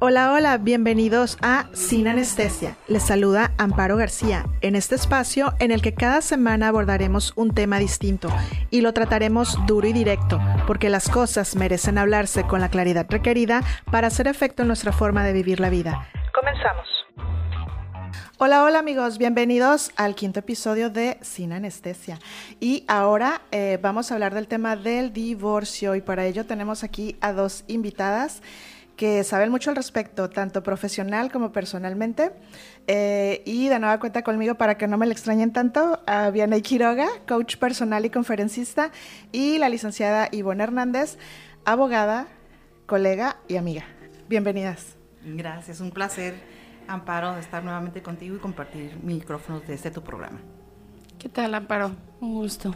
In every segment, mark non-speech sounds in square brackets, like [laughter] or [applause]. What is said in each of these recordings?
Hola, hola, bienvenidos a Sin Anestesia. Les saluda Amparo García en este espacio en el que cada semana abordaremos un tema distinto y lo trataremos duro y directo, porque las cosas merecen hablarse con la claridad requerida para hacer efecto en nuestra forma de vivir la vida. Comenzamos. Hola, hola amigos, bienvenidos al quinto episodio de Sin Anestesia. Y ahora eh, vamos a hablar del tema del divorcio y para ello tenemos aquí a dos invitadas que saben mucho al respecto, tanto profesional como personalmente. Eh, y de nueva cuenta conmigo, para que no me le extrañen tanto, a Vianey Quiroga, coach personal y conferencista, y la licenciada Ivonne Hernández, abogada, colega y amiga. Bienvenidas. Gracias, un placer, Amparo, de estar nuevamente contigo y compartir micrófonos de este tu programa. ¿Qué tal, Amparo? Un gusto.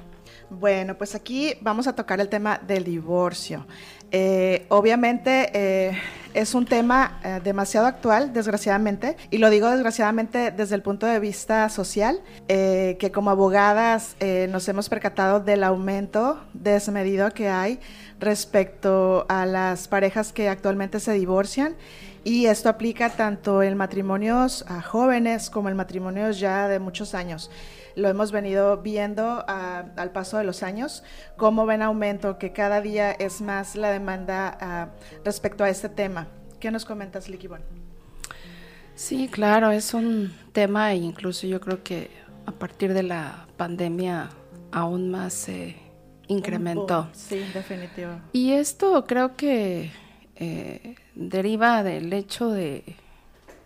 Bueno, pues aquí vamos a tocar el tema del divorcio. Eh, obviamente eh, es un tema eh, demasiado actual, desgraciadamente, y lo digo desgraciadamente desde el punto de vista social, que como abogadas nos hemos percatado del aumento desmedido que hay respecto a las parejas que actualmente se divorcian. Y esto aplica tanto en matrimonios a jóvenes como en matrimonios ya de muchos años lo hemos venido viendo ah, al paso de los años, cómo ven aumento, que cada día es más la demanda ah, respecto a este tema. ¿Qué nos comentas, Liquibon? Sí, claro, es un tema e incluso yo creo que a partir de la pandemia aún más se incrementó. Sí, definitivo. Y esto creo que eh, deriva del hecho de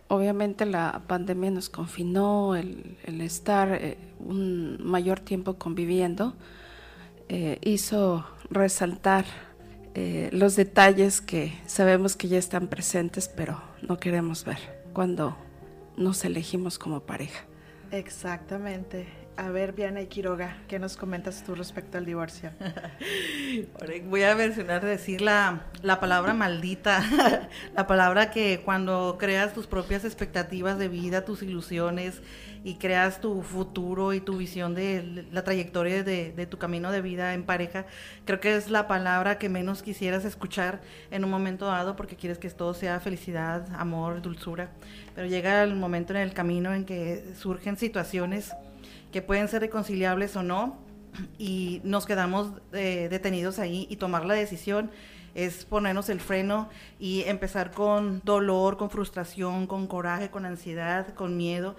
obviamente la pandemia nos confinó, el, estar eh, un mayor tiempo conviviendo eh, hizo resaltar eh, los detalles que sabemos que ya están presentes, pero no queremos ver cuando nos elegimos como pareja. Exactamente. A ver, Viana y Quiroga, ¿qué nos comentas tú respecto al divorcio? [laughs] Voy a mencionar, decir la, la palabra maldita, [laughs] la palabra que cuando creas tus propias expectativas de vida, tus ilusiones y creas tu futuro y tu visión de la trayectoria de, de tu camino de vida en pareja, creo que es la palabra que menos quisieras escuchar en un momento dado porque quieres que todo sea felicidad, amor, dulzura, pero llega el momento en el camino en que surgen situaciones que pueden ser reconciliables o no, y nos quedamos eh, detenidos ahí y tomar la decisión es ponernos el freno y empezar con dolor, con frustración, con coraje, con ansiedad, con miedo.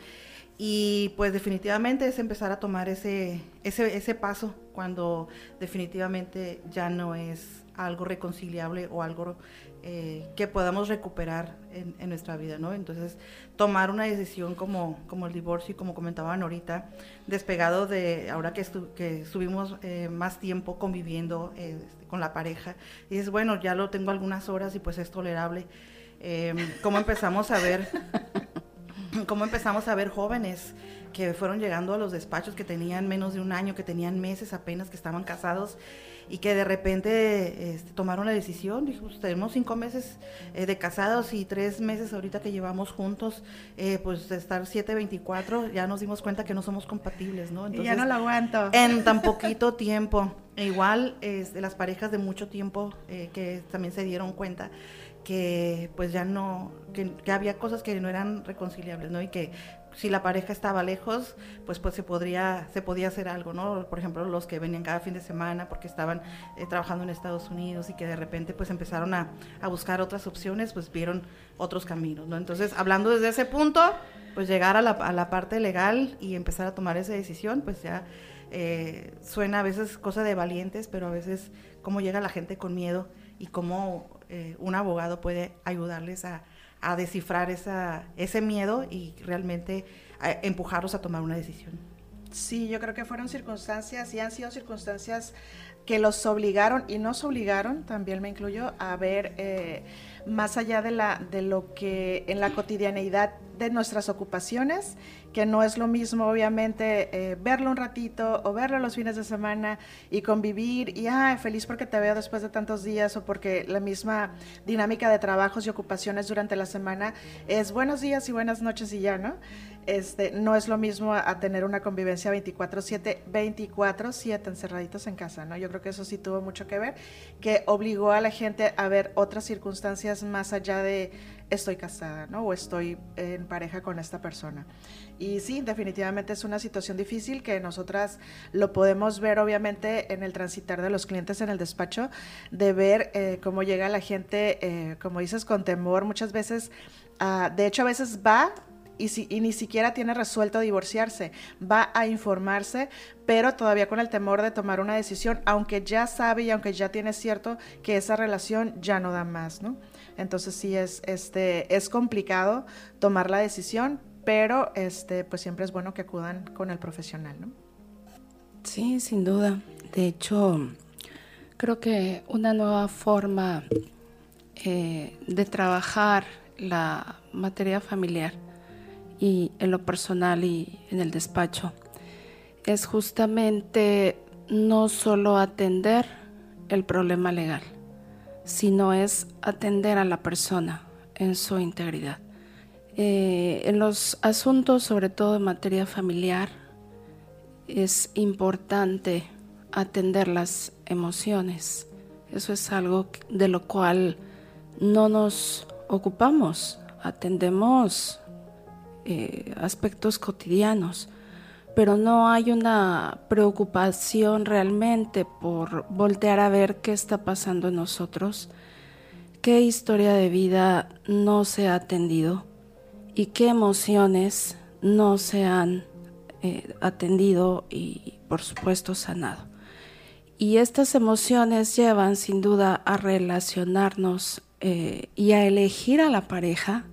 Y pues definitivamente es empezar a tomar ese, ese, ese paso cuando definitivamente ya no es algo reconciliable o algo eh, que podamos recuperar en, nuestra vida, ¿no? Entonces, tomar una decisión como, como el divorcio y como comentaban ahorita, despegado de ahora que, que estuvimos eh, más tiempo conviviendo eh, con la pareja, y es bueno, ya lo tengo algunas horas y pues es tolerable. ¿Cómo empezamos a ver, [laughs] cómo empezamos a ver jóvenes que fueron llegando a los despachos que tenían menos de un año, que tenían meses apenas, que estaban casados y que de repente este, tomaron la decisión, dijo, pues, tenemos cinco meses eh, de casados y tres meses ahorita que llevamos juntos, eh, pues de estar 7-24, ya nos dimos cuenta que no somos compatibles, ¿no? Entonces, ya no lo aguanto. En tan [laughs] poquito tiempo. E igual de las parejas de mucho tiempo eh, que también se dieron cuenta que pues ya no, que, que, había cosas que no eran reconciliables, ¿no? Y que si la pareja estaba lejos, pues pues se podría se podía hacer algo, ¿no? Por ejemplo, los que venían cada fin de semana porque estaban eh, trabajando en Estados Unidos y que de repente pues empezaron a, a, buscar otras opciones, pues vieron otros caminos, ¿no? Entonces, hablando desde ese punto, pues llegar a la, a la parte legal y empezar a tomar esa decisión, pues ya eh, suena a veces cosa de valientes, pero a veces cómo llega la gente con miedo y cómo eh, un abogado puede ayudarles a a descifrar esa, ese miedo y realmente empujarlos a tomar una decisión. Sí, yo creo que fueron circunstancias y han sido circunstancias que los obligaron y nos obligaron, también me incluyo, a ver eh, más allá de, la, de lo que en la cotidianeidad de nuestras ocupaciones, que no es lo mismo obviamente eh, verlo un ratito o verlo los fines de semana y convivir y ah, feliz porque te veo después de tantos días o porque la misma dinámica de trabajos y ocupaciones durante la semana es buenos días y buenas noches y ya, ¿no? Este, no es lo mismo a, tener una convivencia 24/7, 24/7 encerraditos en casa, ¿no? Yo creo que eso sí tuvo mucho que ver, que obligó a la gente a ver otras circunstancias es más allá de estoy casada, ¿no? O estoy en pareja con esta persona. Y sí, definitivamente es una situación difícil que nosotras lo podemos ver obviamente en el transitar de los clientes en el despacho, de ver eh, cómo llega la gente, eh, como dices, con temor muchas veces. Ah, de hecho, a veces va y, si, y, ni siquiera tiene resuelto divorciarse. Va a informarse, pero todavía con el temor de tomar una decisión, aunque ya sabe y aunque ya tiene cierto que esa relación ya no da más, ¿no? Entonces sí es, este, es complicado tomar la decisión, pero este, pues siempre es bueno que acudan con el profesional, ¿no? Sí, sin duda. De hecho, creo que una nueva forma eh, de trabajar la materia familiar y en lo personal y en el despacho es justamente no solo atender el problema legal, sino es atender a la persona en su integridad. Eh, en los asuntos, sobre todo en materia familiar, es importante atender las emociones. Eso es algo de lo cual no nos ocupamos. Atendemos eh, aspectos cotidianos, pero no hay una preocupación realmente por voltear a ver qué está pasando en nosotros, qué historia de vida no se ha atendido y qué emociones no se han eh, atendido y por supuesto sanado. Y estas emociones llevan sin duda a relacionarnos eh, y a elegir a la pareja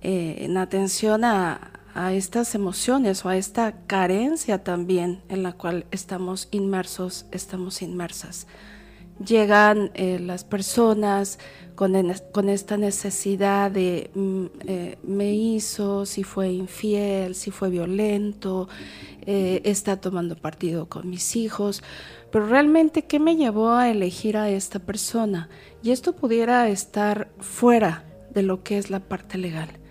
eh, en atención a, estas emociones o a esta carencia también en la cual estamos inmersos, estamos inmersas. Llegan eh, las personas con, con, esta necesidad de mm, eh, me hizo, si fue infiel, si fue violento, está tomando partido con mis hijos, pero realmente, ¿qué me llevó a elegir a esta persona? Y esto pudiera estar fuera de lo que es la parte legal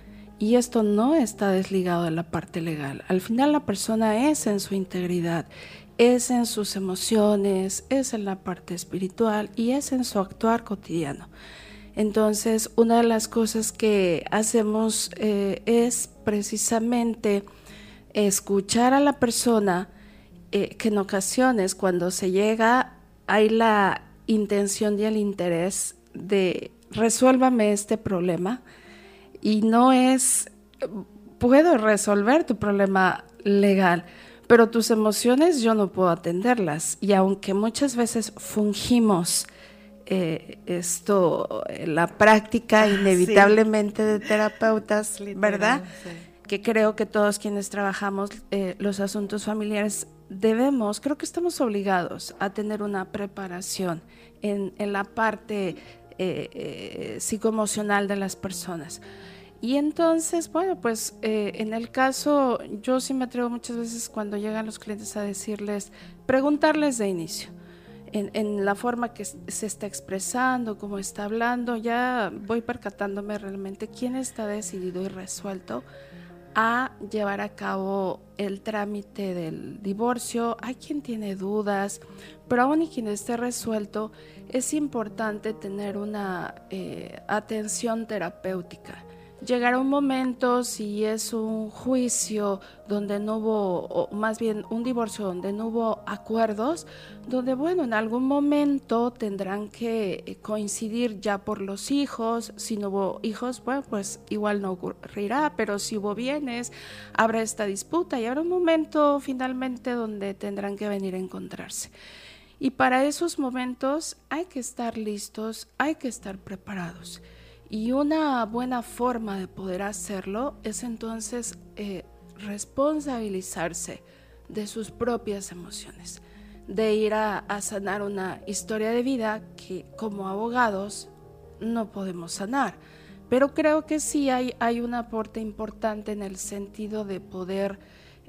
y esto no está desligado de la parte legal. Al final la persona es en su integridad, es en sus emociones, es en la parte espiritual y es en su actuar cotidiano. Entonces, una de las cosas que hacemos eh, es precisamente escuchar a la persona eh, que en ocasiones cuando se llega hay la intención y el interés de resuélvame este problema y no es, puedo resolver tu problema legal, pero tus emociones yo no puedo atenderlas. Y aunque muchas veces fungimos eh, esto, la práctica ah, inevitablemente de terapeutas, ¿verdad? Que creo que todos quienes trabajamos eh, los asuntos familiares debemos, creo que estamos obligados a tener una preparación en, en la parte eh, psicoemocional de las personas. Y entonces, bueno, pues eh, en el caso, yo sí me atrevo muchas veces cuando llegan los clientes a decirles, preguntarles de inicio, en, en, la forma que se está expresando, cómo está hablando, ya voy percatándome realmente quién está decidido y resuelto a llevar a cabo el trámite del divorcio. Hay quien tiene dudas, pero aún y quien esté resuelto, es importante tener una eh, atención terapéutica llegará un momento, si es un juicio donde no hubo, o más bien un divorcio donde no hubo acuerdos, donde, bueno, en algún momento tendrán que eh, coincidir ya por los hijos. Si no hubo hijos, bueno, pues igual no ocurrirá, pero si hubo bienes, habrá esta disputa y habrá un momento finalmente donde tendrán que venir a encontrarse. Y para esos momentos hay que estar listos, hay que estar preparados. Y una buena forma de poder hacerlo es entonces eh, responsabilizarse de sus propias emociones, de ir a, sanar una historia de vida que como abogados no podemos sanar. Pero creo que sí hay, un aporte importante en el sentido de poder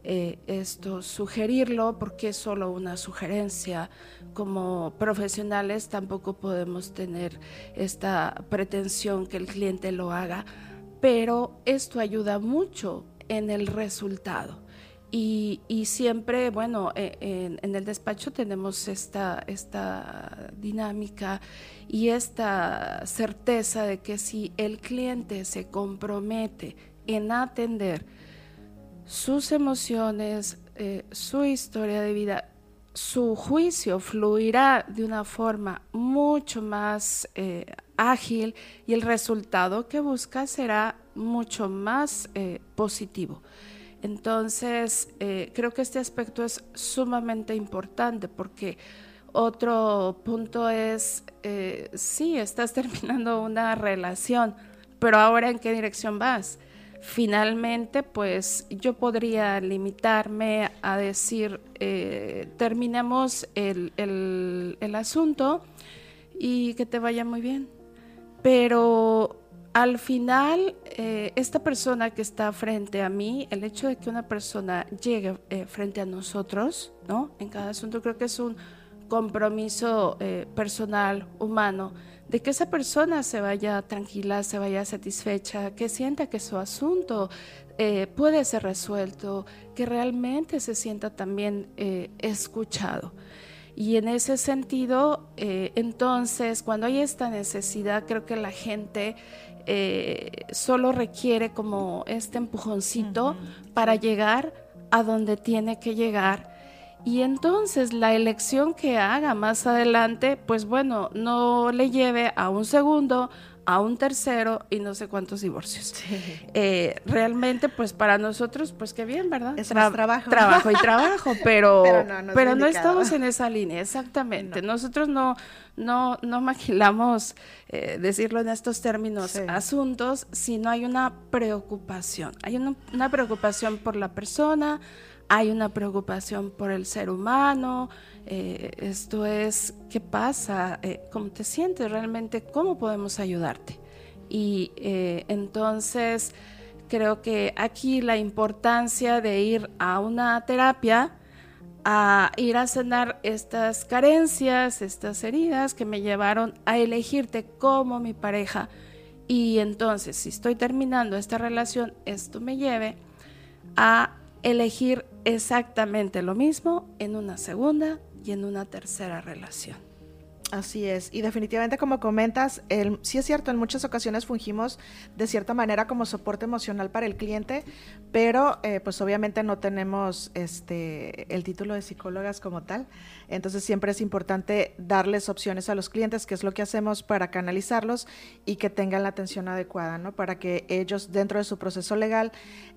eh, esto sugerirlo porque es solo una sugerencia. Como profesionales tampoco podemos tener esta pretensión que el cliente lo haga, pero esto ayuda mucho en el resultado. Y, siempre, bueno, en, en, el despacho tenemos esta, esta dinámica y esta certeza de que si el cliente se compromete en atender sus emociones, eh, su historia de vida, su juicio fluirá de una forma mucho más eh, ágil y el resultado que busca será mucho más eh, positivo. Entonces, creo que este aspecto es sumamente importante porque otro punto es, sí, estás [laughs] terminando una relación, pero ahora en qué dirección vas? Finalmente, pues yo podría limitarme a decir, eh, terminemos el, asunto y que te vaya muy bien. Pero al final, eh, esta persona que está frente a mí, el hecho de que una persona llegue eh, frente a nosotros, ¿no? En cada asunto creo que es un compromiso personal, humano, de que esa persona se vaya tranquila, se vaya satisfecha, que sienta que su asunto eh, puede ser resuelto, que realmente se sienta también eh, escuchado. Y en ese sentido, eh, entonces, cuando hay esta necesidad, creo que la gente solo requiere como este empujoncito para llegar a donde tiene que llegar y entonces la elección que haga más adelante, pues bueno, no le lleve a un segundo, a un tercero y no sé cuántos divorcios. Eh, realmente, pues para nosotros, pues qué bien, ¿verdad? Es más trabajo. Trabajo y trabajo, [laughs] pero, pero no, estamos en esa línea, exactamente. Nosotros no, no, no maquilamos, eh, decirlo en estos términos, asuntos, sino hay una preocupación. Hay una, una preocupación por la persona, hay una preocupación por el ser humano, eh, esto es, ¿qué pasa? Eh, ¿Cómo te sientes realmente? ¿Cómo podemos ayudarte? Y eh, entonces creo que aquí la importancia de ir a una terapia, a ir a sanar estas carencias, estas heridas que me llevaron a elegirte como mi pareja. Y entonces, si estoy terminando esta relación, esto me lleve a elegir exactamente lo mismo en una segunda y en una tercera relación. Así es, y definitivamente como comentas, el, sí es cierto, en muchas ocasiones fungimos de cierta manera como soporte emocional para el cliente, pero eh, pues obviamente no tenemos este, el título de psicólogas como tal, entonces siempre es importante darles opciones a los clientes, que es lo que hacemos para canalizarlos y que tengan la atención adecuada, ¿no? Para que ellos dentro de su proceso legal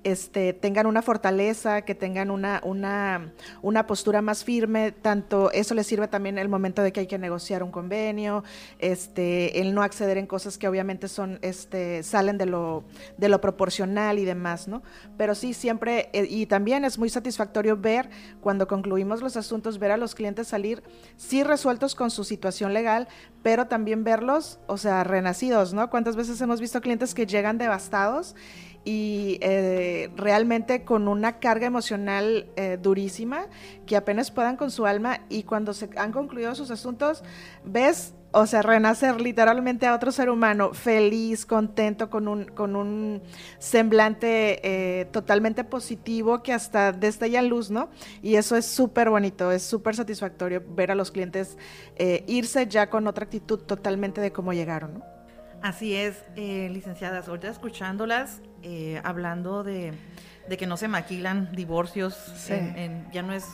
este, tengan una fortaleza, que tengan una, una, una postura más firme, tanto eso les sirve también el momento de que hay que negociar un convenio, este, el no acceder en cosas que obviamente son, este, salen de lo, de lo proporcional y demás, ¿no? Pero sí, siempre, eh, y también es muy satisfactorio ver cuando concluimos los asuntos, ver a los clientes salir sí resueltos con su situación legal, pero también verlos, o sea, renacidos, ¿no? ¿Cuántas veces hemos visto clientes que llegan devastados? Y eh, realmente con una carga emocional eh, durísima que apenas puedan con su alma y cuando se han concluido sus asuntos ves o sea, renacer literalmente a otro ser humano feliz, contento, con un, con un semblante eh, totalmente positivo que hasta destella luz, ¿no? Y eso es súper bonito, es súper satisfactorio ver a los clientes irse ya con otra actitud totalmente de cómo llegaron, ¿no? Así es, eh, licenciadas, ahorita escuchándolas, eh, hablando de, que no se maquilan divorcios, ya no es,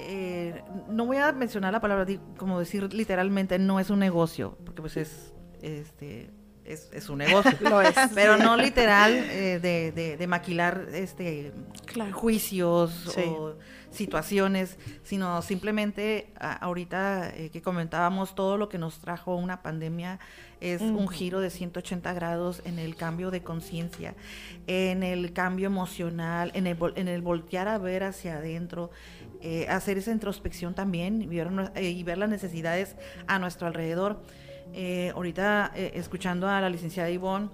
eh, no voy a mencionar la palabra, como decir literalmente, no es un negocio, porque pues es, este, es, un negocio, [laughs] pero no literal de, maquilar este juicios o situaciones, sino simplemente ahorita que comentábamos todo lo que nos trajo una pandemia es un giro de 180 grados en el cambio de conciencia, en el cambio emocional, en el, en el voltear a ver hacia adentro, eh, hacer esa introspección también y ver, eh, y ver las necesidades a nuestro alrededor. Eh, ahorita, escuchando a la licenciada Ivonne,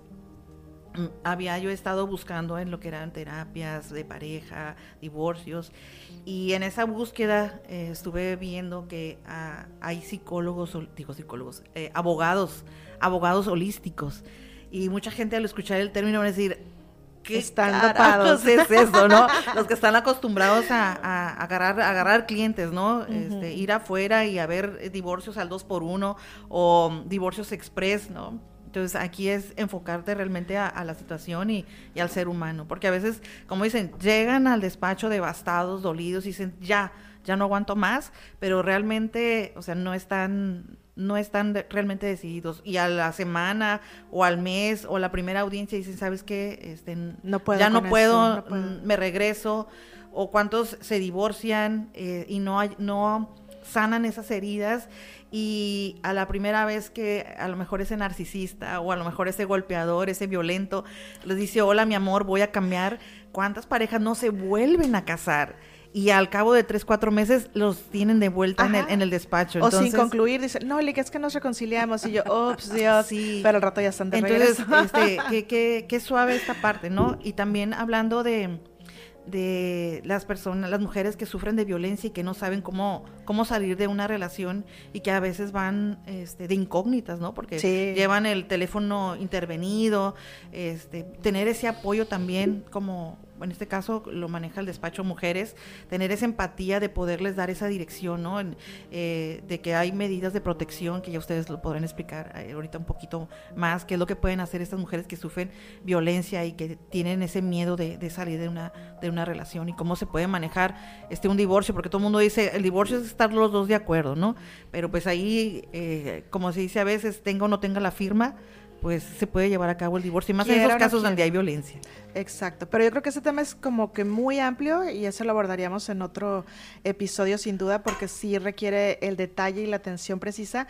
había yo estado buscando en lo que eran terapias de pareja, divorcios, y en esa búsqueda estuve viendo que ah, hay psicólogos, digo psicólogos, abogados abogados holísticos. Y mucha gente al escuchar el término va a decir, ¿qué están es eso, no? [laughs] Los que están acostumbrados a, agarrar, agarrar clientes, ¿no? este, ir afuera y a ver divorcios al dos por uno o divorcios express, ¿no? Entonces aquí es enfocarte realmente a, la situación y, al ser humano, porque a veces, como dicen, llegan al despacho devastados, dolidos y dicen, ya, ya no aguanto más, pero realmente, o sea, no están no están realmente decididos. Y a la semana o al mes o la primera audiencia dicen, ¿sabes qué? Este, no puedo ya no puedo, mm, me regreso o cuántos se divorcian eh, y no hay, no sanan esas heridas y a la primera vez que a lo mejor ese narcisista o a lo mejor ese golpeador, ese violento, les dice, hola mi amor, voy a cambiar, ¿cuántas parejas no se vuelven a casar? y al cabo de tres, cuatro meses los tienen de vuelta en el, en el, despacho. o sin concluir, dicen, no, Lick, es que nos reconciliamos. Y yo, ups, [laughs] Dios, sí. pero al rato ya están de Entonces, este, [laughs] qué, qué, qué suave esta parte, ¿no? Y también hablando de, de las personas, las mujeres que sufren de violencia y que no saben cómo, cómo salir de una relación y que a veces van este, de incógnitas, ¿no? Porque llevan el teléfono intervenido, este, tener ese apoyo también como en este caso lo maneja el despacho mujeres, tener esa empatía de poderles dar esa dirección, ¿no? Eh, de que hay medidas de protección que ya ustedes lo podrán explicar eh, ahorita un poquito más, qué es lo que pueden hacer estas mujeres que sufren violencia y que tienen ese miedo de, salir de una, de una relación y cómo se puede manejar este un divorcio, porque todo el mundo dice, el divorcio es estar los dos de acuerdo, ¿no? Pero pues ahí, eh, como se dice a veces, tenga o no tenga la firma, pues se puede llevar a cabo el divorcio, y más en esos casos donde hay violencia. Exacto, pero yo creo que ese tema es como que muy amplio y eso lo abordaríamos en otro episodio sin duda porque sí requiere el detalle y la atención precisa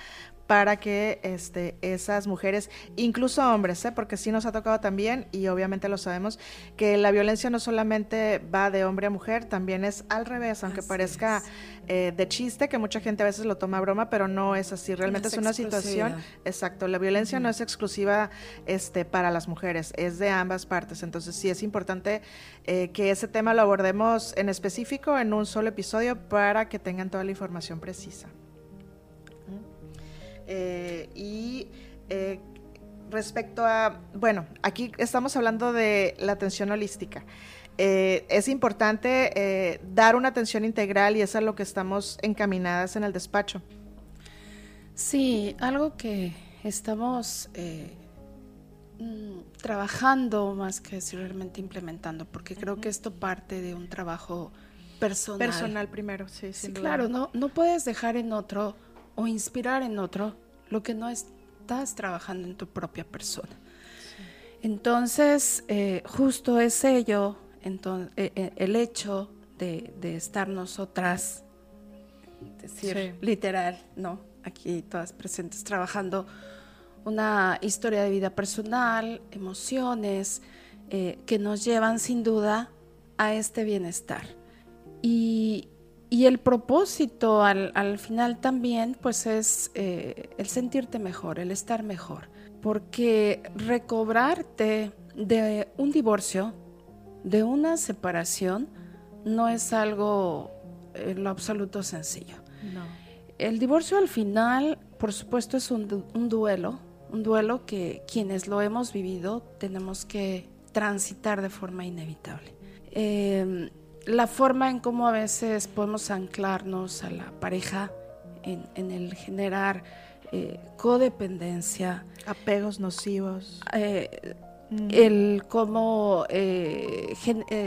para que este, esas mujeres, incluso hombres, ¿eh? porque sí nos ha tocado también, y obviamente lo sabemos, que la violencia no solamente va de hombre a mujer, también es al revés, aunque parezca eh, de chiste, que mucha gente a veces lo toma a broma, pero no es así, realmente es, una situación, exacto, la violencia no es exclusiva este, para las mujeres, es de ambas partes, entonces sí es importante eh, que ese tema lo abordemos en específico en un solo episodio para que tengan toda la información precisa. Eh, y eh, respecto a, bueno, aquí estamos hablando de la atención holística. Eh, es importante dar una atención integral y es a lo que estamos encaminadas en el despacho. Sí, algo que estamos mm, trabajando más que realmente implementando, porque creo que esto parte de un trabajo personal. Personal primero, sí, sí. claro, no, no puedes dejar en otro o inspirar en otro lo que no estás trabajando en tu propia persona. Entonces, eh, justo es ello, entonces, eh, eh, el hecho de, estar nosotras, decir literal, ¿no? Aquí todas presentes trabajando una historia de vida personal, emociones, que nos llevan sin duda a este bienestar. Y, y el propósito al, final también, pues es eh, el sentirte mejor, el estar mejor. Porque recobrarte de un divorcio, de una separación, no es algo en lo absoluto sencillo. El divorcio al final, por supuesto, es un, duelo, un duelo que quienes lo hemos vivido tenemos que transitar de forma inevitable. Eh, la forma en cómo a veces podemos anclarnos a la pareja en, el generar eh, codependencia. Apegos nocivos. Eh, el cómo eh,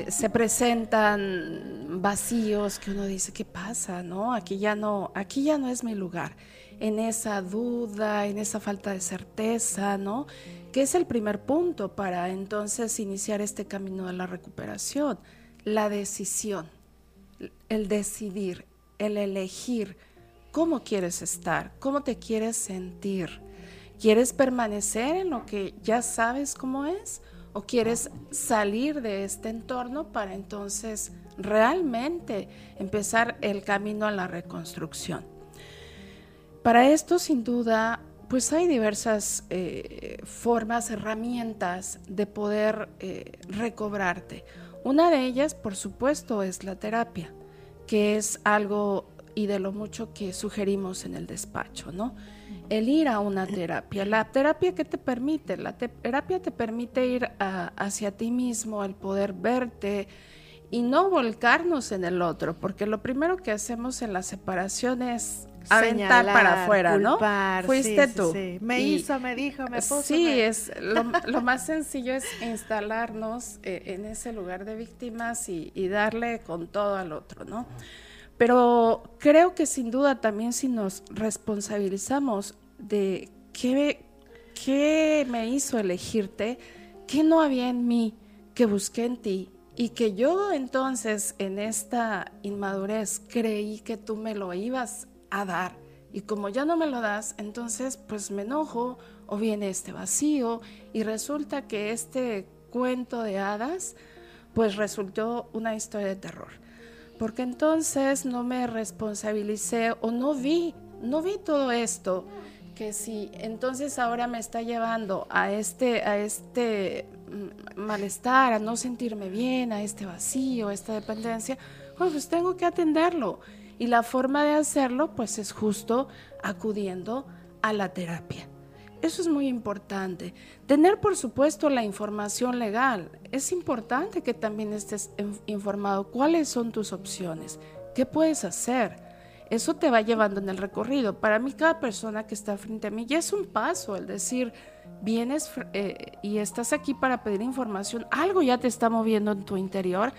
se presentan vacíos que uno dice qué pasa no aquí ya no aquí ya no es mi lugar. En esa duda en esa falta de certeza no que es el primer punto para entonces iniciar este camino de la recuperación la decisión, el decidir, el elegir cómo quieres estar, cómo te quieres sentir. ¿Quieres permanecer en lo que ya sabes cómo es? ¿O quieres salir de este entorno para entonces realmente empezar el camino a la reconstrucción? Para esto, sin duda, pues hay diversas eh, formas, herramientas de poder eh, recobrarte. Una de ellas, por supuesto, es la terapia, que es algo y de lo mucho que sugerimos en el despacho, ¿no? el ir a una terapia. La terapia que te permite, la terapia te permite ir hacia ti mismo, el poder verte y no volcarnos en el otro, porque lo primero que hacemos en la separación es aventar para afuera, ¿no? Fuiste tú. Me hizo, me dijo, me puso. Sí, es lo, más [laughs] sencillo es instalarnos eh, en ese lugar de víctimas y, y darle con todo al otro, ¿no? Pero creo que sin duda también si nos responsabilizamos de qué, qué me hizo elegirte, qué no había en mí que busqué en ti y que yo entonces en esta inmadurez creí que tú me lo ibas a dar y como ya no me lo das, entonces pues me enojo o viene este vacío y resulta que este cuento de hadas pues resultó una historia de terror. Porque entonces no me responsabilicé o no vi, no vi todo esto que si entonces ahora me está llevando a este, a este mm, malestar, a no sentirme bien, a este vacío, a esta dependencia, pues tengo que atenderlo. Y la forma de hacerlo, pues es justo acudiendo a la terapia. Eso es muy importante. Tener, por supuesto, la información legal. Es importante que también estés informado cuáles son tus opciones, qué puedes hacer eso te va llevando en el recorrido. Para mí, cada persona que está frente a mí ya es un paso, el decir, vienes eh, y estás aquí para pedir información, algo ya te está moviendo en tu interior,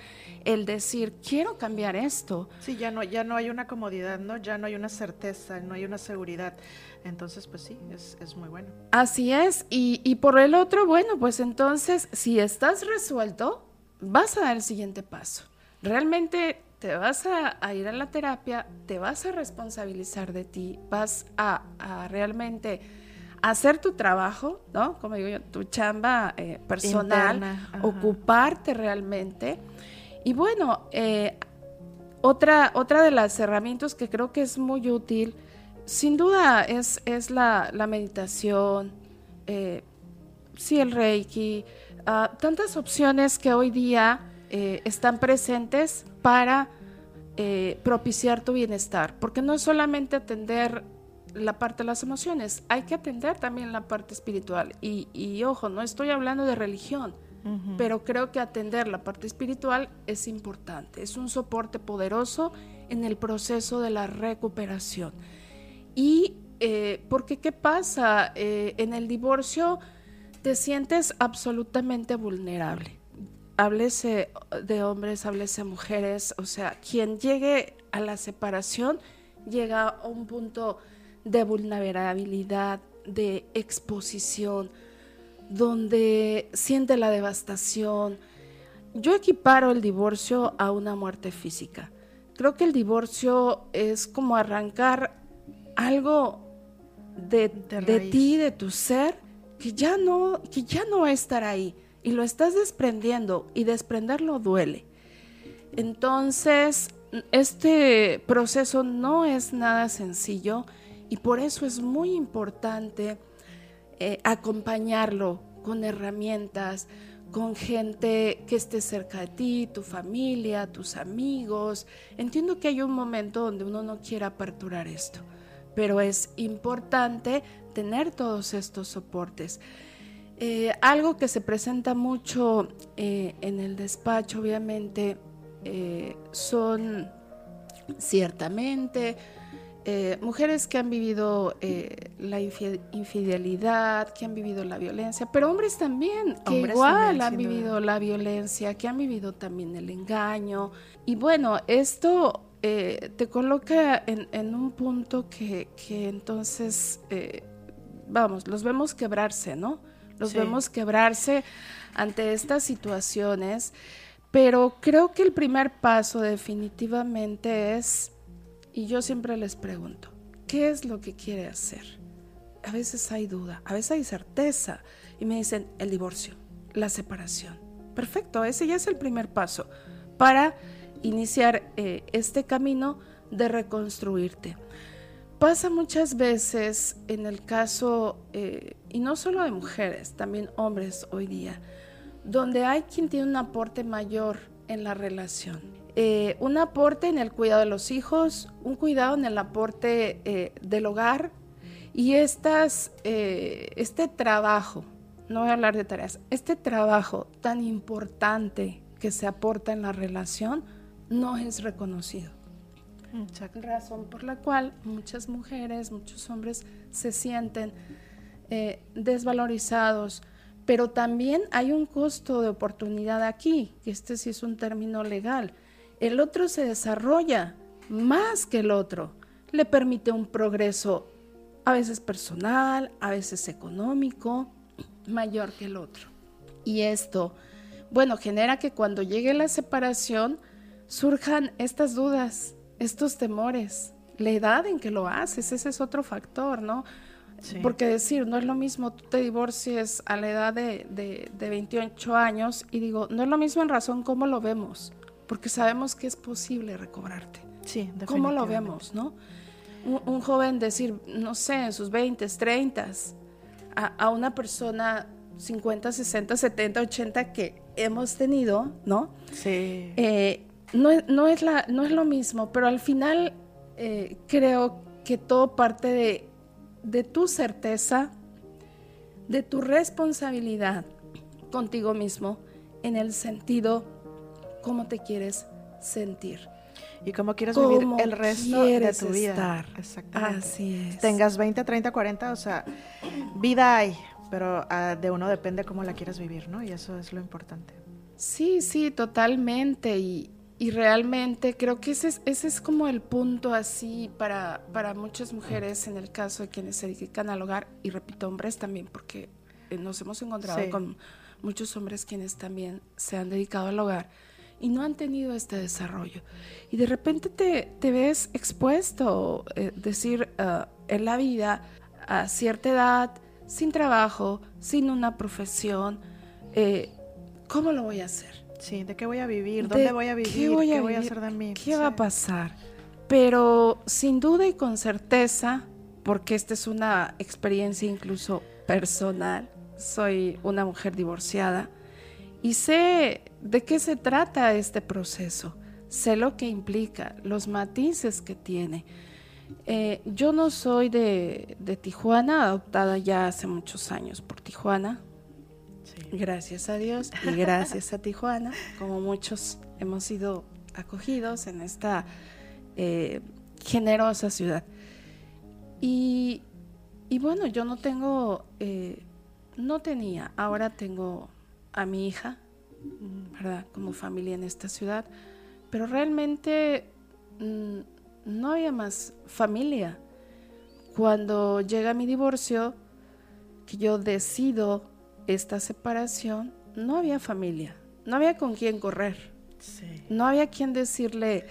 el decir, quiero cambiar esto. Sí, ya no, ya no hay una comodidad, ¿no? Ya no hay una certeza, no hay una seguridad. Entonces, pues sí, es, es muy bueno. Así es. Y, y por el otro, bueno, pues entonces, si estás resuelto, vas a dar el siguiente paso. Realmente te vas a, ir a la terapia, te vas a responsabilizar de ti, vas a, realmente hacer tu trabajo, ¿no? Como digo yo, tu chamba eh, personal, ocuparte realmente. Y bueno, eh, otra, otra de las herramientas que creo que es muy útil, sin duda, es, es la, meditación, eh, sí, el reiki, ah, tantas opciones que hoy día eh, están presentes para eh, propiciar tu bienestar, porque no es solamente atender la parte de las emociones, hay que atender también la parte espiritual. Y, ojo, no estoy hablando de religión, pero creo que atender la parte espiritual es importante, es un soporte poderoso en el proceso de la recuperación. Y eh, porque ¿qué pasa? en el divorcio te sientes absolutamente vulnerable háblese de hombres, háblese de mujeres, o sea, quien llegue a la separación llega a un punto de vulnerabilidad, de exposición, donde siente la devastación. Yo equiparo el divorcio a una muerte física. Creo que el divorcio es como arrancar algo de, de ti, de tu ser, que ya no, que ya no va a estar ahí y lo estás desprendiendo y desprenderlo duele. Entonces, este proceso no es nada sencillo y por eso es muy importante eh, acompañarlo con herramientas, con gente que esté cerca de ti, tu familia, tus amigos. Entiendo que hay un momento donde uno no quiere aperturar esto, pero es importante tener todos estos soportes. Eh, algo que se presenta mucho eh, en el despacho, obviamente, eh, son ciertamente mujeres que han vivido la infidelidad, que han vivido la violencia, pero hombres también, que igual han vivido la violencia, que han vivido también el engaño. Y bueno, esto te coloca en, un punto que, que entonces, vamos, los vemos quebrarse, ¿no? Los vemos quebrarse ante estas situaciones, pero creo que el primer paso definitivamente es, y yo siempre les pregunto, ¿qué es lo que quiere hacer? A veces hay duda, a veces hay certeza, y me dicen el divorcio, la separación. Perfecto, ese ya es el primer paso para iniciar eh, este camino de reconstruirte. Pasa muchas veces en el caso, eh, y no solo de mujeres, también hombres hoy día, donde hay quien tiene un aporte mayor en la relación. Eh, un aporte en el cuidado de los hijos, un cuidado en el aporte eh, del hogar Y estas, este trabajo, no voy a hablar de tareas, este trabajo tan importante que se aporta en la relación no es reconocido. Razón por la cual muchas mujeres, muchos hombres se sienten eh, desvalorizados, pero también hay un costo de oportunidad aquí, que este sí es un término legal. El otro se desarrolla más que el otro, le permite un progreso a veces personal, a veces económico, mayor que el otro. Y esto, bueno, genera que cuando llegue la separación surjan estas dudas, estos temores, la edad en que lo haces, ese es otro factor, ¿no? Porque decir, no es lo mismo tú te divorcies a la edad de, de, 28 años y digo, no es lo mismo en razón cómo lo vemos, porque sabemos que es posible recobrarte. Sí, ¿Cómo lo vemos, no? un, joven decir, no sé, en sus 20, 30, a, una persona 50, 60, 70, 80 que hemos tenido, ¿no? Sí. Eh, no, no, es la, no es lo mismo, pero al final eh, creo que todo parte de, de tu certeza, de tu responsabilidad contigo mismo en el sentido cómo te quieres sentir y cómo quieres vivir el resto de tu vida. Estar. Exactamente. Así es. Tengas 20, 30, 40, o sea, vida hay, pero ah, de uno depende cómo la quieres vivir, ¿no? Y eso es lo importante. Sí, sí, totalmente. Y, y realmente creo que ese es, ese es como el punto así para, para muchas mujeres en el caso de quienes se dedican al hogar, y repito, hombres también, porque eh, nos hemos encontrado con muchos hombres quienes también se han dedicado al hogar y no han tenido este desarrollo. Y de repente te, ves expuesto, eh, decir, ah, en la vida, a cierta edad, sin trabajo, sin una profesión, eh, ¿cómo lo voy a hacer? Sí, ¿de qué voy a vivir? ¿Dónde voy a vivir? ¿Qué voy a, hacer de mí? ¿Qué va a pasar? Pero sin duda y con certeza, porque esta es una experiencia incluso personal, soy una mujer divorciada, y sé de qué se trata este proceso, sé lo que implica, los matices que tiene. Eh, yo no soy de, Tijuana, adoptada ya hace muchos años por Tijuana. Gracias a Dios y [laughs] gracias a Tijuana, como muchos hemos sido acogidos en esta eh, generosa ciudad. Y, bueno, yo no tengo, eh, no tenía, ahora tengo a mi hija, ¿verdad? Como familia en esta ciudad, pero realmente mm, no había más familia. Cuando llega mi divorcio, que yo decido esta separación, no había familia, no había con quién correr, no había quien decirle,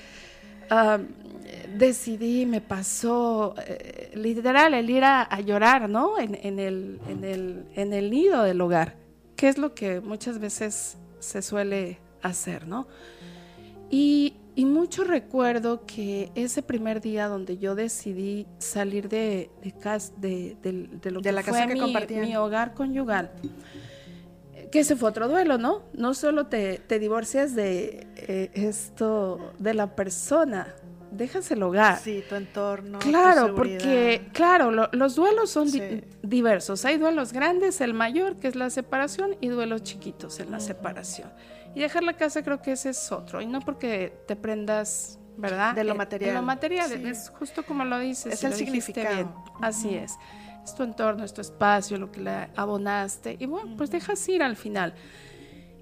decidí, me pasó, eh, literal, el ir a, llorar, ¿no? En, el, en, el, en el nido del hogar que es lo que muchas veces se suele hacer, ¿no? Y, mucho recuerdo que ese primer día donde yo decidí salir de, de, de, lo que la fue casa mi, mi hogar conyugal, que ese fue otro duelo, ¿no? No solo te, divorcias de eh, esto, de la persona, dejas el hogar. Sí, tu entorno. Claro, porque, claro, los duelos son diversos. Hay duelos grandes, el mayor, que es la separación, y duelos chiquitos en la separación. Y dejar la casa creo que ese es otro. Y no porque te prendas, ¿verdad? De lo material. De lo material, es justo como lo dices. Es el significado. Así es. Es tu entorno, es tu espacio, lo que le abonaste. Y bueno, pues dejas ir al final.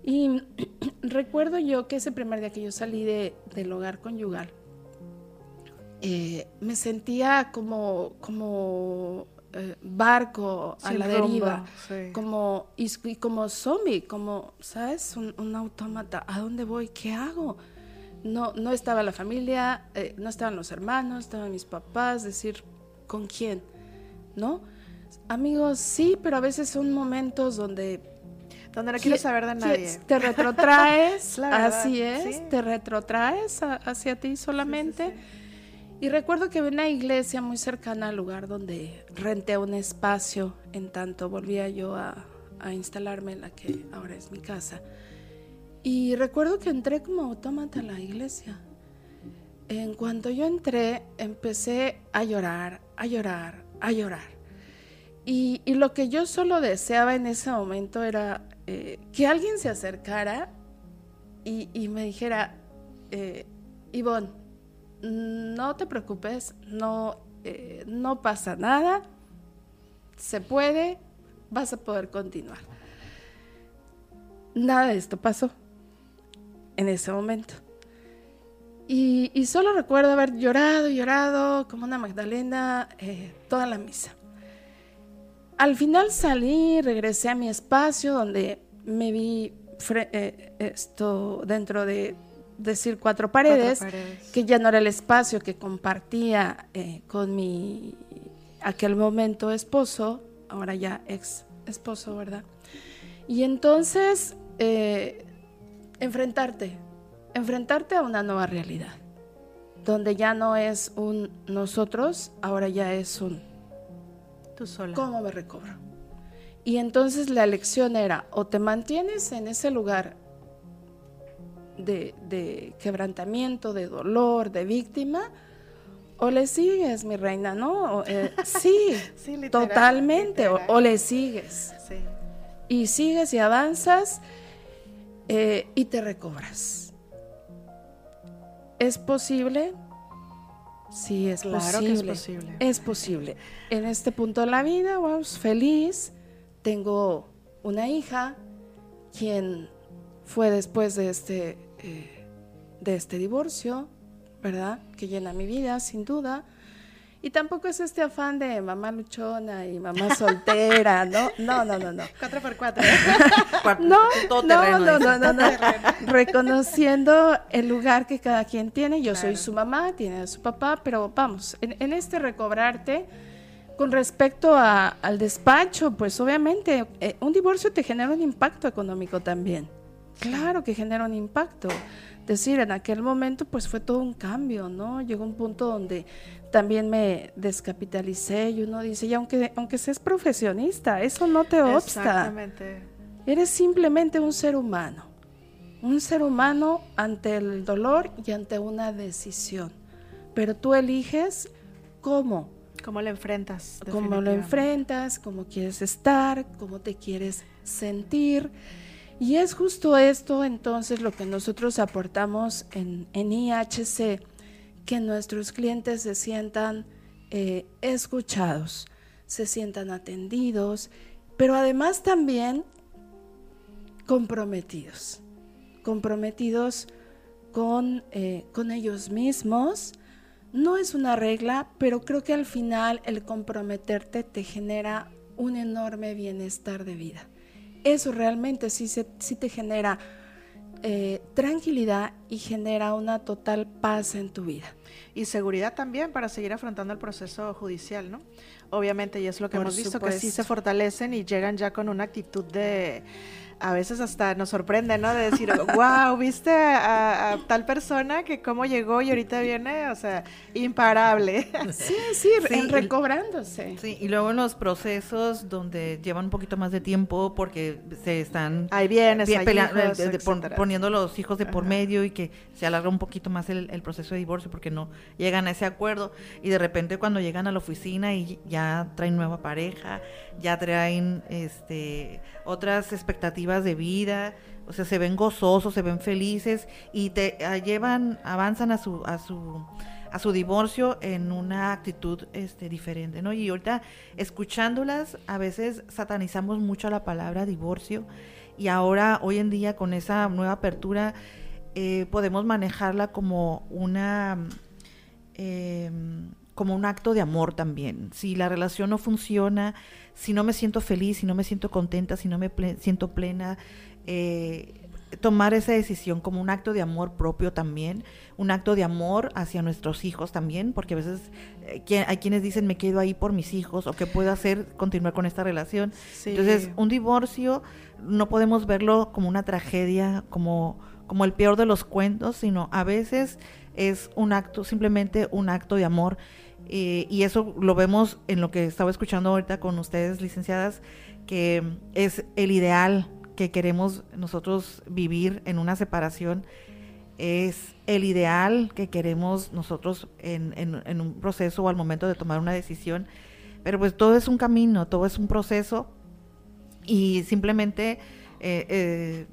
Y [clears throat] recuerdo yo que ese primer día que yo salí de, del hogar conyugal, eh, me sentía como, como eh, barco a la deriva, como, y, como zombie, como, ¿sabes? Un, autómata. ¿A dónde voy? ¿Qué hago? No, no estaba la familia, eh, no estaban los hermanos, estaban mis papás, decir, ¿con quién? ¿No? Amigos, sí, pero a veces son momentos donde donde no quieres saber de nadie. Te retrotraes, [laughs] así es, te retrotraes hacia ti solamente. Y recuerdo que vi una iglesia muy cercana al lugar donde renté un espacio, en tanto volvía yo a, instalarme en la que ahora es mi casa. Y recuerdo que entré como autómata a la iglesia. En cuanto yo entré, empecé a llorar, a llorar, a llorar. Y, lo que yo solo deseaba en ese momento era eh, que alguien se acercara y, me dijera, eh, Ivonne, no te preocupes, no, eh, no pasa nada, se puede, vas a poder continuar. Nada de esto pasó en ese momento. Y, solo recuerdo haber llorado, llorado como una Magdalena eh, toda la misa. Al final salí, regresé a mi espacio donde me vi eh, esto dentro de decir cuatro paredes, que ya no era el espacio que compartía eh, con mi aquel momento esposo, ahora ya ex esposo, ¿verdad? Y entonces enfrentarte, enfrentarte a una nueva realidad, donde ya no es un nosotros, ahora ya es un tú sola. ¿Cómo me recobro? Y entonces la elección era o te mantienes en ese lugar de, quebrantamiento, de dolor, de víctima, o le sigues, mi reina, ¿no? Eh, [laughs] sí, totalmente, O, le sigues. Y sigues y avanzas eh, y te recobras. ¿Es posible? Sí, es claro posible. Que es posible. Es posible. En este punto de la vida, vamos, feliz. Tengo una hija, quien fue después de este, eh, de este divorcio, ¿verdad? Que llena mi vida, sin duda. Y tampoco es este afán de mamá luchona y mamá [laughs] soltera, ¿no? No, no, no, no. Cuatro por cuatro. [laughs] no, no, no, no, no, no, Reconociendo el lugar que cada quien tiene. Yo soy su mamá, tiene a su papá, pero vamos, en, este recobrarte, con respecto al despacho, pues obviamente eh, un divorcio te genera un impacto económico también. Claro que genera un impacto decir, en aquel momento pues fue todo un cambio, ¿no? Llegó un punto donde también me descapitalicé y uno dice, y aunque, aunque seas profesionista, eso no te obsta. Exactamente. Eres simplemente un ser humano, un ser humano ante el dolor y ante una decisión, pero tú eliges cómo. ¿Cómo lo enfrentas? Cómo lo enfrentas, cómo quieres estar, cómo te quieres sentir. Y es justo esto entonces lo que nosotros aportamos en, IHC, que nuestros clientes se sientan eh, escuchados, se sientan atendidos, pero además también comprometidos, comprometidos con, eh, con ellos mismos. No es una regla, pero creo que al final el comprometerte te genera un enorme bienestar de vida eso realmente sí, se, te genera eh, tranquilidad y genera una total paz en tu vida. Y seguridad también para seguir afrontando el proceso judicial, ¿no? Obviamente, y es lo que hemos visto, que sí se fortalecen y llegan ya con una actitud de a veces hasta nos sorprende, ¿no? De decir, [laughs] wow, viste a, tal persona que cómo llegó y ahorita viene, o sea, imparable. Sí, sí, recobrándose. Sí, y luego en los procesos donde llevan un poquito más de tiempo porque se están Ahí viene, eh, poniendo los hijos de por medio y que se alarga un poquito más el, el, proceso de divorcio porque no llegan a ese acuerdo y de repente cuando llegan a la oficina y ya traen nueva pareja, ya traen este otras expectativas de vida, o sea, se ven gozosos, se ven felices y te ah, llevan, avanzan a su, a su, a su divorcio en una actitud este, diferente, ¿no? Y ahorita escuchándolas, a veces satanizamos mucho la palabra divorcio y ahora, hoy en día, con esa nueva apertura, eh, podemos manejarla como una... Eh, como un acto de amor también. Si la relación no funciona, si no me siento feliz, si no me siento contenta, si no me siento plena, eh, tomar esa decisión como un acto de amor propio también, un acto de amor hacia nuestros hijos también, porque a veces eh, hay quienes dicen me quedo ahí por mis hijos o qué puedo hacer continuar con esta relación. Entonces, un divorcio no podemos verlo como una tragedia, como, como el peor de los cuentos, sino a veces es un acto, simplemente un acto de amor eh, y eso lo vemos en lo que estaba escuchando ahorita con ustedes, licenciadas, que es el ideal que queremos nosotros vivir en una separación, es el ideal que queremos nosotros en, en, un proceso o al momento de tomar una decisión, Pero pues todo es un camino, todo es un proceso. Y simplemente eh, eh,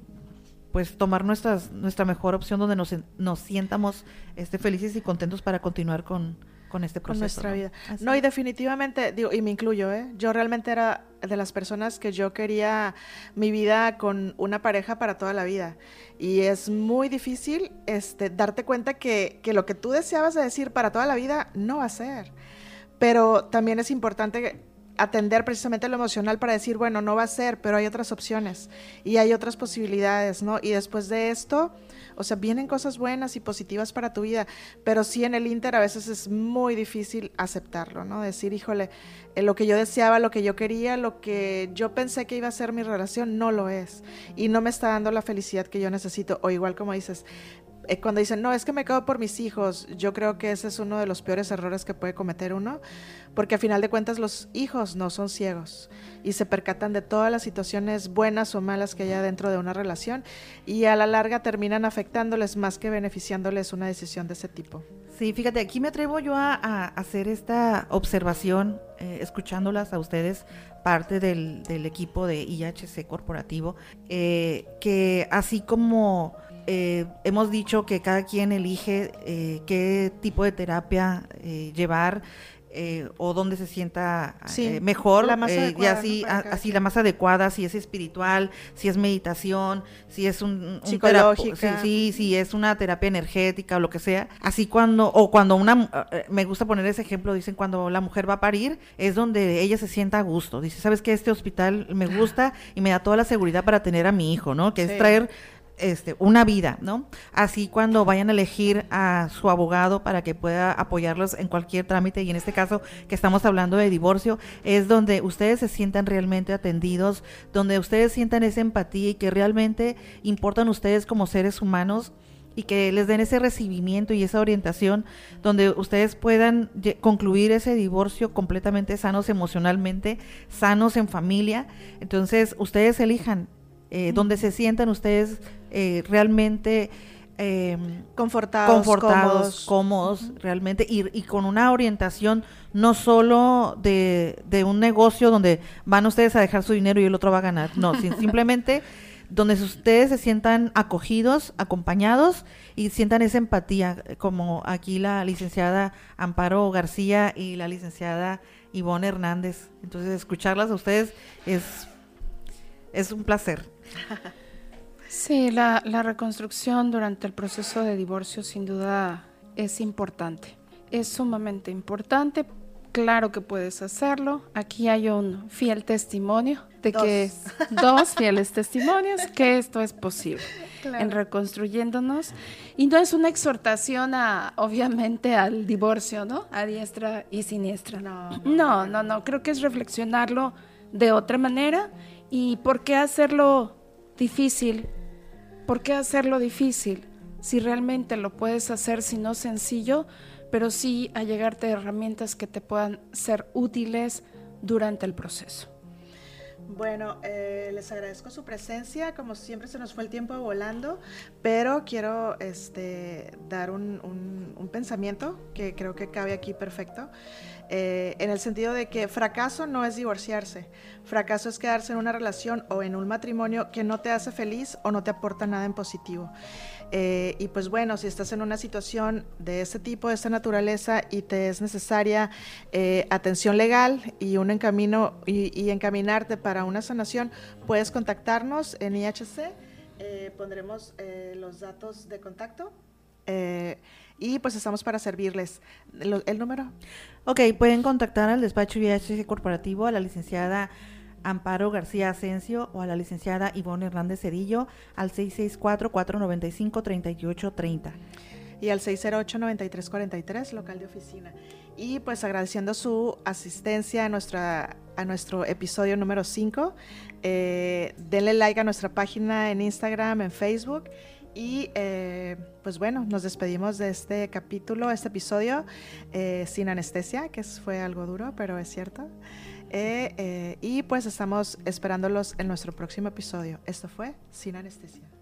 pues tomar nuestras, nuestra mejor opción donde nos, nos sientamos este, felices y contentos para continuar con, con este proceso. Con nuestra ¿no? vida. Así No, y definitivamente, digo, y me incluyo, ¿eh? Yo realmente era de las personas que yo quería mi vida con una pareja para toda la vida. Y es muy difícil este, darte cuenta que, que lo que tú deseabas de decir para toda la vida no va a ser. Pero también es importante atender precisamente lo emocional para decir, bueno, no va a ser, pero hay otras opciones y hay otras posibilidades, ¿no? Y después de esto, o sea, vienen cosas buenas y positivas para tu vida, pero sí en el Inter a veces es muy difícil aceptarlo, ¿no? Decir, híjole, eh, lo que yo deseaba, lo que yo quería, lo que yo pensé que iba a ser mi relación, no lo es. Y no me está dando la felicidad que yo necesito. O igual como dices, cuando dicen, no, es que me quedo por mis hijos, yo creo que ese es uno de los peores errores que puede cometer uno, porque a final de cuentas los hijos no son ciegos y se percatan de todas las situaciones buenas o malas que haya dentro de una relación y a la larga terminan afectándoles más que beneficiándoles una decisión de ese tipo. Sí, fíjate, aquí me atrevo yo a, hacer esta observación, eh, escuchándolas a ustedes, parte del, del equipo de IHC corporativo, eh, que así como eh, hemos dicho que cada quien elige eh, qué tipo de terapia eh, llevar, eh, o dónde se sienta Sí, eh, mejor, la más eh, y adecuada, ¿no? así, a- la más adecuada, si es espiritual, si es meditación, si es un, un Psicológica. si es una terapia energética o lo que sea. Así cuando, o cuando una, me gusta poner ese ejemplo, dicen cuando la mujer va a parir, es donde ella se sienta a gusto. Dice, ¿sabes qué? Este hospital me gusta y me da toda la seguridad para tener a mi hijo, ¿no? Que Sí. es traer este, una vida, ¿no? Así cuando vayan a elegir a su abogado para que pueda apoyarlos en cualquier trámite, y en este caso que estamos hablando de divorcio, es donde ustedes se sientan realmente atendidos, donde ustedes sientan esa empatía y que realmente importan ustedes como seres humanos y que les den ese recibimiento y esa orientación donde ustedes puedan concluir ese divorcio completamente sanos emocionalmente, sanos en familia. Entonces, ustedes elijan eh, donde se sientan ustedes eh, realmente eh, Confortados, confortados, cómodos. cómodos, realmente, y, y con una orientación no solo de, de un negocio donde van ustedes a dejar su dinero y el otro va a ganar, no, sin- [laughs] simplemente donde ustedes se sientan acogidos, acompañados y sientan esa empatía, como aquí la licenciada Amparo García y la licenciada Ivonne Hernández. Entonces, escucharlas a ustedes es, es un placer. [laughs] Sí, la, la reconstrucción durante el proceso de divorcio sin duda es importante. Es sumamente importante. Claro que puedes hacerlo. Aquí hay un fiel testimonio de que dos [laughs] fieles testimonios que esto es posible en reconstruyéndonos y no es una exhortación a obviamente al divorcio, ¿no? A diestra y siniestra. No, no, no, no, no. Creo que es reflexionarlo de otra manera y por qué hacerlo difícil ¿Por qué hacerlo difícil? Si realmente lo puedes hacer, si no sencillo, pero sí a herramientas que te puedan ser útiles durante el proceso. Bueno, eh, les agradezco su presencia. Como siempre se nos fue el tiempo volando, pero quiero este, dar un, un- un pensamiento que creo que cabe aquí perfecto, eh, en el sentido de que fracaso no es divorciarse, fracaso es quedarse en una relación o en un matrimonio que no te hace feliz o no te aporta nada en positivo. Eh, y pues bueno, si estás en una situación de este tipo, de esta naturaleza y te es necesaria eh, atención legal y un encamino y, encaminarte para una sanación, puedes contactarnos en IHC. pondremos los datos de contacto. Y pues estamos para servirles. ¿El número? Ok, pueden contactar al despacho IHC Corporativo a la licenciada Amparo García Asensio o a la licenciada Ivonne Hernández Cedillo al 664-495-3830. y al 608-9343, local de oficina. Y pues agradeciendo su asistencia a, nuestra, a nuestro episodio número 5. Eh, denle like a nuestra página en Instagram, en Facebook. Y eh, pues bueno, nos despedimos de este capítulo, este episodio, eh, sin anestesia, que fue algo duro, pero es cierto. Eh, eh, y pues estamos esperándolos en nuestro próximo episodio. Esto fue Sin Anestesia.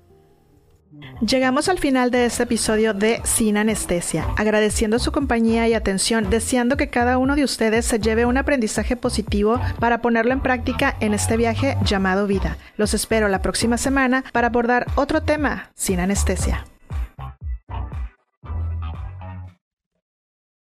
Llegamos al final de este episodio de Sin Anestesia, agradeciendo su compañía y atención, deseando que cada uno de ustedes se lleve un aprendizaje positivo para ponerlo en práctica en este viaje llamado vida. Los espero la próxima semana para abordar otro tema sin anestesia.